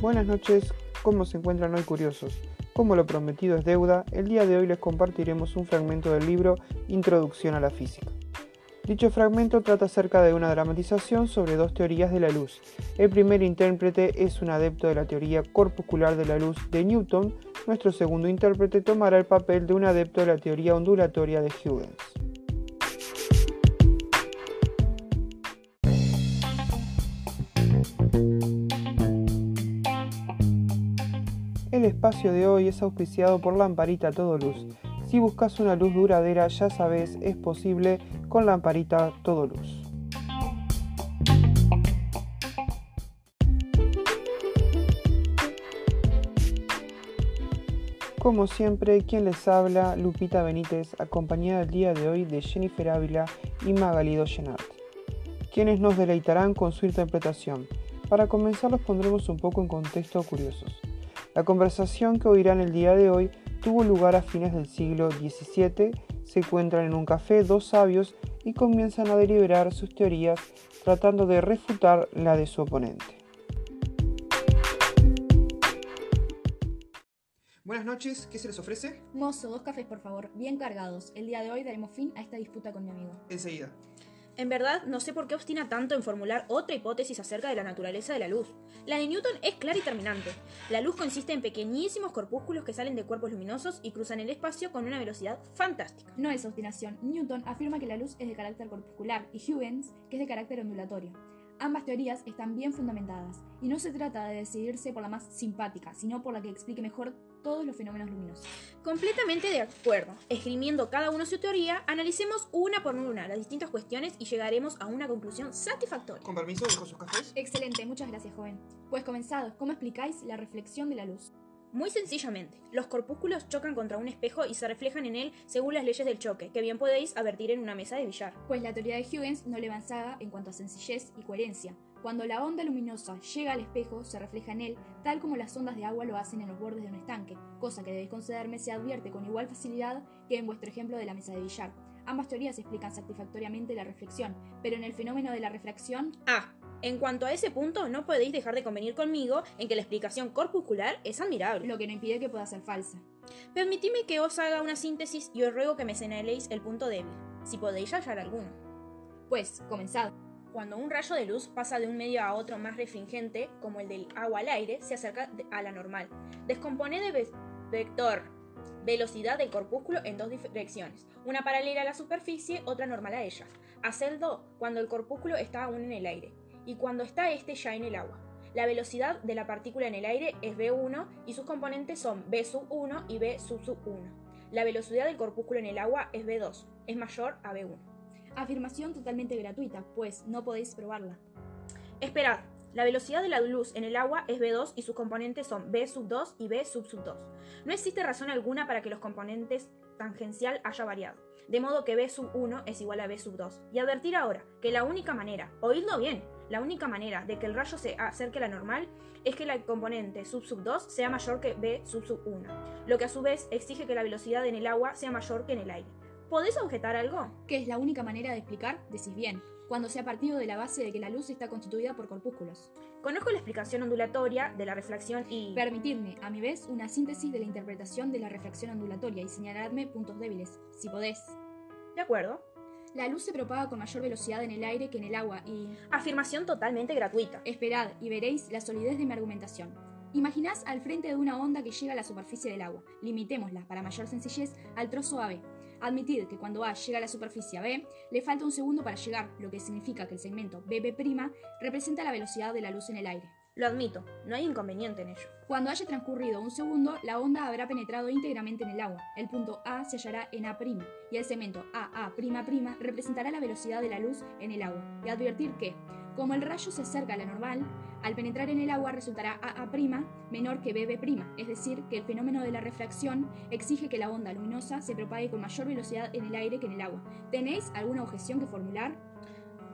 Buenas noches, ¿cómo se encuentran hoy curiosos? Como lo prometido es deuda, el día de hoy les compartiremos un fragmento del libro Introducción a la Física. Dicho fragmento trata acerca de una dramatización sobre dos teorías de la luz. El primer intérprete es un adepto de la teoría corpuscular de la luz de Newton, nuestro segundo intérprete tomará el papel de un adepto de la teoría ondulatoria de Huygens. El espacio de hoy es auspiciado por Lamparita Todo Luz. Si buscas una luz duradera, ya sabes, es posible con Lamparita Todo Luz. Como siempre, quien les habla, Lupita Benítez, acompañada el día de hoy de Jennifer Ávila y Magalido Llenart, quienes nos deleitarán con su interpretación. Para comenzar, los pondremos un poco en contexto curiosos. La conversación que oirán el día de hoy tuvo lugar a fines del siglo XVII. Se encuentran en un café dos sabios y comienzan a deliberar sus teorías tratando de refutar la de su oponente. Buenas noches, ¿qué se les ofrece? Mozo, dos cafés por favor, bien cargados. El día de hoy daremos fin a esta disputa con mi amigo. Enseguida. En verdad, no sé por qué obstina tanto en formular otra hipótesis acerca de la naturaleza de la luz. La de Newton es clara y terminante. La luz consiste en pequeñísimos corpúsculos que salen de cuerpos luminosos y cruzan el espacio con una velocidad fantástica. No es obstinación. Newton afirma que la luz es de carácter corpuscular y Huygens que es de carácter ondulatorio. Ambas teorías están bien fundamentadas, y no se trata de decidirse por la más simpática, sino por la que explique mejor todos los fenómenos luminosos. Completamente de acuerdo. Esgrimiendo cada uno su teoría, analicemos una por una las distintas cuestiones y llegaremos a una conclusión satisfactoria. Con permiso, dejo sus cafés. Excelente, muchas gracias, joven. Pues comenzado, ¿cómo explicáis la reflexión de la luz? Muy sencillamente, los corpúsculos chocan contra un espejo y se reflejan en él según las leyes del choque, que bien podéis advertir en una mesa de billar. Pues la teoría de Huygens no le avanzaba en cuanto a sencillez y coherencia. Cuando la onda luminosa llega al espejo, se refleja en él, tal como las ondas de agua lo hacen en los bordes de un estanque, cosa que debéis concederme se advierte con igual facilidad que en vuestro ejemplo de la mesa de billar. Ambas teorías explican satisfactoriamente la reflexión, pero en el fenómeno de la refracción... Ah, en cuanto a ese punto, no podéis dejar de convenir conmigo en que la explicación corpuscular es admirable. Lo que no impide que pueda ser falsa. Permitidme que os haga una síntesis y os ruego que me señaléis el punto débil, si podéis hallar alguno. Pues, comenzad. Cuando un rayo de luz pasa de un medio a otro más refringente, como el del agua al aire, se acerca a la normal. Descompone de vector velocidad del corpúsculo en dos direcciones, una paralela a la superficie, otra normal a ella. Hacedlo cuando el corpúsculo está aún en el aire y cuando está este ya en el agua. La velocidad de la partícula en el aire es v1 y sus componentes son v sub 1 y v sub sub 1. La velocidad del corpúsculo en el agua es v2, es mayor a v1. Afirmación totalmente gratuita, pues no podéis probarla. Esperad, la velocidad de la luz en el agua es v2 y sus componentes son v sub 2 y v sub sub 2. No existe razón alguna para que los componentes tangencial haya variado, de modo que v sub 1 es igual a v sub 2. Y advertir ahora que la única manera, oídlo bien, la única manera de que el rayo se acerque a la normal es que la componente sub sub 2 sea mayor que v sub sub 1, lo que a su vez exige que la velocidad en el agua sea mayor que en el aire. ¿Podéis objetar algo? ¿Qué es la única manera de explicar? Decís bien, cuando se ha partido de la base de que la luz está constituida por corpúsculos. Conozco la explicación ondulatoria de la refracción y... Permitidme, a mi vez, una síntesis de la interpretación de la refracción ondulatoria y señaladme puntos débiles, si podés. De acuerdo. La luz se propaga con mayor velocidad en el aire que en el agua y... Afirmación totalmente gratuita. Esperad y veréis la solidez de mi argumentación. Imaginás al frente de una onda que llega a la superficie del agua. Limitémosla, para mayor sencillez, al trozo AB. Admitid que cuando A llega a la superficie B, le falta un segundo para llegar, lo que significa que el segmento BB' representa la velocidad de la luz en el aire. Lo admito, no hay inconveniente en ello. Cuando haya transcurrido un segundo, la onda habrá penetrado íntegramente en el agua. El punto A se hallará en A' y el segmento AA' representará la velocidad de la luz en el agua. Y advertir que, como el rayo se acerca a la normal, al penetrar en el agua resultará AA' menor que BB', es decir, que el fenómeno de la refracción exige que la onda luminosa se propague con mayor velocidad en el aire que en el agua. ¿Tenéis alguna objeción que formular?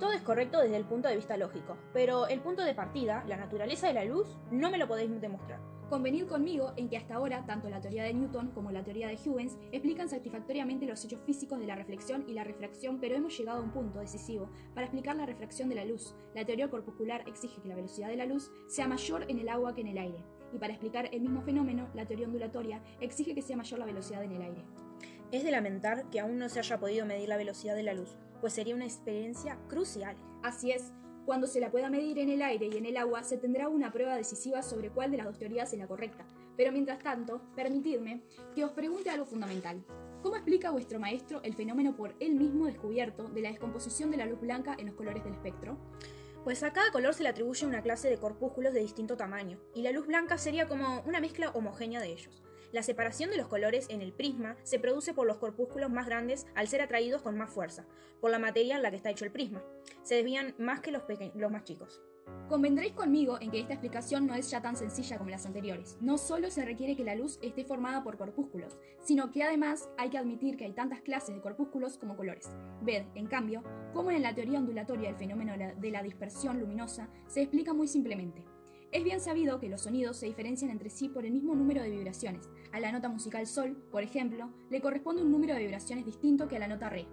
Todo es correcto desde el punto de vista lógico, pero el punto de partida, la naturaleza de la luz, no me lo podéis demostrar. Convenid conmigo en que hasta ahora tanto la teoría de Newton como la teoría de Huygens explican satisfactoriamente los hechos físicos de la reflexión y la refracción, pero hemos llegado a un punto decisivo para explicar la refracción de la luz. La teoría corpuscular exige que la velocidad de la luz sea mayor en el agua que en el aire, y para explicar el mismo fenómeno, la teoría ondulatoria exige que sea mayor la velocidad en el aire. Es de lamentar que aún no se haya podido medir la velocidad de la luz, pues sería una experiencia crucial. Así es, cuando se la pueda medir en el aire y en el agua, se tendrá una prueba decisiva sobre cuál de las dos teorías es la correcta. Pero mientras tanto, permitidme que os pregunte algo fundamental. ¿Cómo explica vuestro maestro el fenómeno por él mismo descubierto de la descomposición de la luz blanca en los colores del espectro? Pues a cada color se le atribuye una clase de corpúsculos de distinto tamaño, y la luz blanca sería como una mezcla homogénea de ellos. La separación de los colores en el prisma se produce por los corpúsculos más grandes al ser atraídos con más fuerza, por la materia en la que está hecho el prisma. Se desvían más que los, los más chicos. Convendréis conmigo en que esta explicación no es ya tan sencilla como las anteriores. No solo se requiere que la luz esté formada por corpúsculos, sino que además hay que admitir que hay tantas clases de corpúsculos como colores. Ved, en cambio, cómo en la teoría ondulatoria el fenómeno de la dispersión luminosa se explica muy simplemente. Es bien sabido que los sonidos se diferencian entre sí por el mismo número de vibraciones. A la nota musical sol, por ejemplo, le corresponde un número de vibraciones distinto que a la nota re.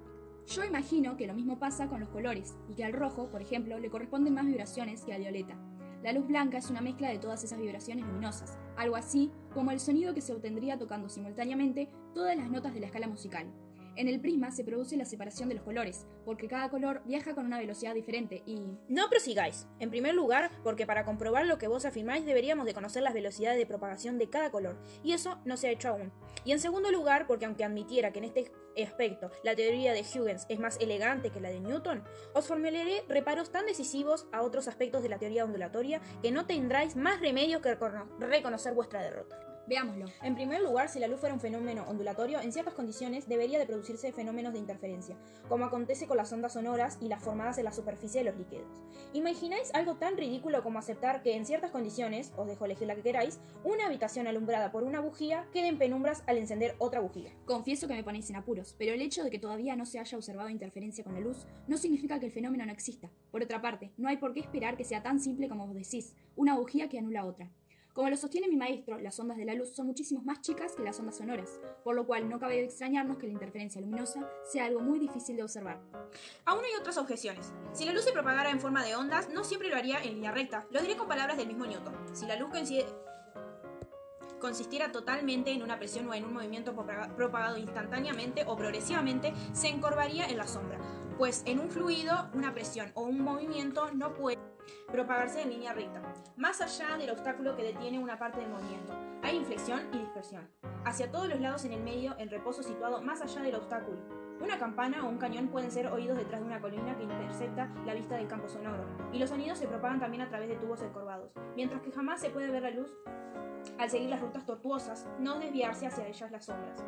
Yo imagino que lo mismo pasa con los colores, y que al rojo, por ejemplo, le corresponden más vibraciones que al violeta. La luz blanca es una mezcla de todas esas vibraciones luminosas, algo así como el sonido que se obtendría tocando simultáneamente todas las notas de la escala musical. En el prisma se produce la separación de los colores, porque cada color viaja con una velocidad diferente y... No prosigáis. En primer lugar, porque para comprobar lo que vos afirmáis deberíamos de conocer las velocidades de propagación de cada color, y eso no se ha hecho aún. Y en segundo lugar, porque aunque admitiera que en este aspecto la teoría de Huygens es más elegante que la de Newton, os formularé reparos tan decisivos a otros aspectos de la teoría ondulatoria que no tendráis más remedio que reconocer vuestra derrota. Veámoslo. En primer lugar, si la luz fuera un fenómeno ondulatorio, en ciertas condiciones debería de producirse fenómenos de interferencia, como acontece con las ondas sonoras y las formadas en la superficie de los líquidos. ¿Imagináis algo tan ridículo como aceptar que en ciertas condiciones, os dejo elegir la que queráis, una habitación alumbrada por una bujía quede en penumbras al encender otra bujía? Confieso que me ponéis en apuros, pero el hecho de que todavía no se haya observado interferencia con la luz no significa que el fenómeno no exista. Por otra parte, no hay por qué esperar que sea tan simple como vos decís, una bujía que anula otra. Como lo sostiene mi maestro, las ondas de la luz son muchísimo más chicas que las ondas sonoras, por lo cual no cabe extrañarnos que la interferencia luminosa sea algo muy difícil de observar. Aún hay otras objeciones. Si la luz se propagara en forma de ondas, no siempre lo haría en línea recta. Lo diré con palabras del mismo Newton. Si la luz consistiera totalmente en una presión o en un movimiento propagado instantáneamente o progresivamente, se encorvaría en la sombra, pues en un fluido una presión o un movimiento no puede propagarse en línea recta, más allá del obstáculo que detiene una parte del movimiento. Hay inflexión y dispersión. Hacia todos los lados en el medio, el reposo situado más allá del obstáculo. Una campana o un cañón pueden ser oídos detrás de una colina que intercepta la vista del campo sonoro, y los sonidos se propagan también a través de tubos encorvados, mientras que jamás se puede ver la luz al seguir las rutas tortuosas, no desviarse hacia ellas las sombras.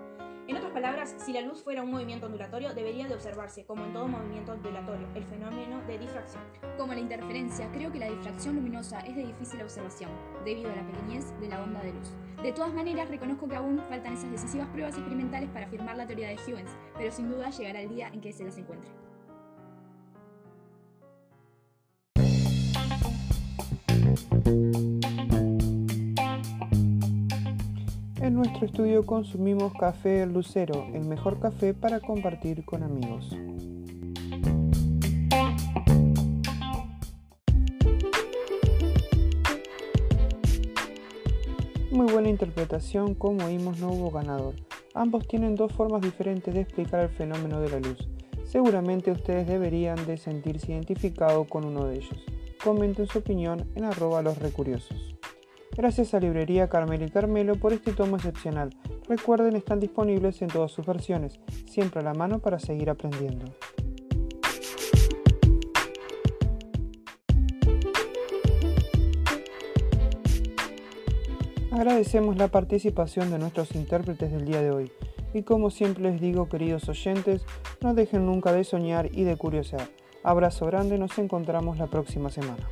En otras palabras, si la luz fuera un movimiento ondulatorio, debería de observarse, como en todo movimiento ondulatorio, el fenómeno de difracción. Como la interferencia, creo que la difracción luminosa es de difícil observación, debido a la pequeñez de la onda de luz. De todas maneras, reconozco que aún faltan esas decisivas pruebas experimentales para afirmar la teoría de Huygens, pero sin duda llegará el día en que se las encuentre. En nuestro estudio consumimos café Lucero, el mejor café para compartir con amigos. Muy buena interpretación, como oímos no hubo ganador. Ambos tienen dos formas diferentes de explicar el fenómeno de la luz. Seguramente ustedes deberían de sentirse identificados con uno de ellos. Comenten su opinión en arroba los recuriosos. Gracias a Librería Carmelo y Carmelo por este tomo excepcional. Recuerden, están disponibles en todas sus versiones, siempre a la mano para seguir aprendiendo. Agradecemos la participación de nuestros intérpretes del día de hoy y como siempre les digo queridos oyentes, no dejen nunca de soñar y de curiosear. Abrazo grande, nos encontramos la próxima semana.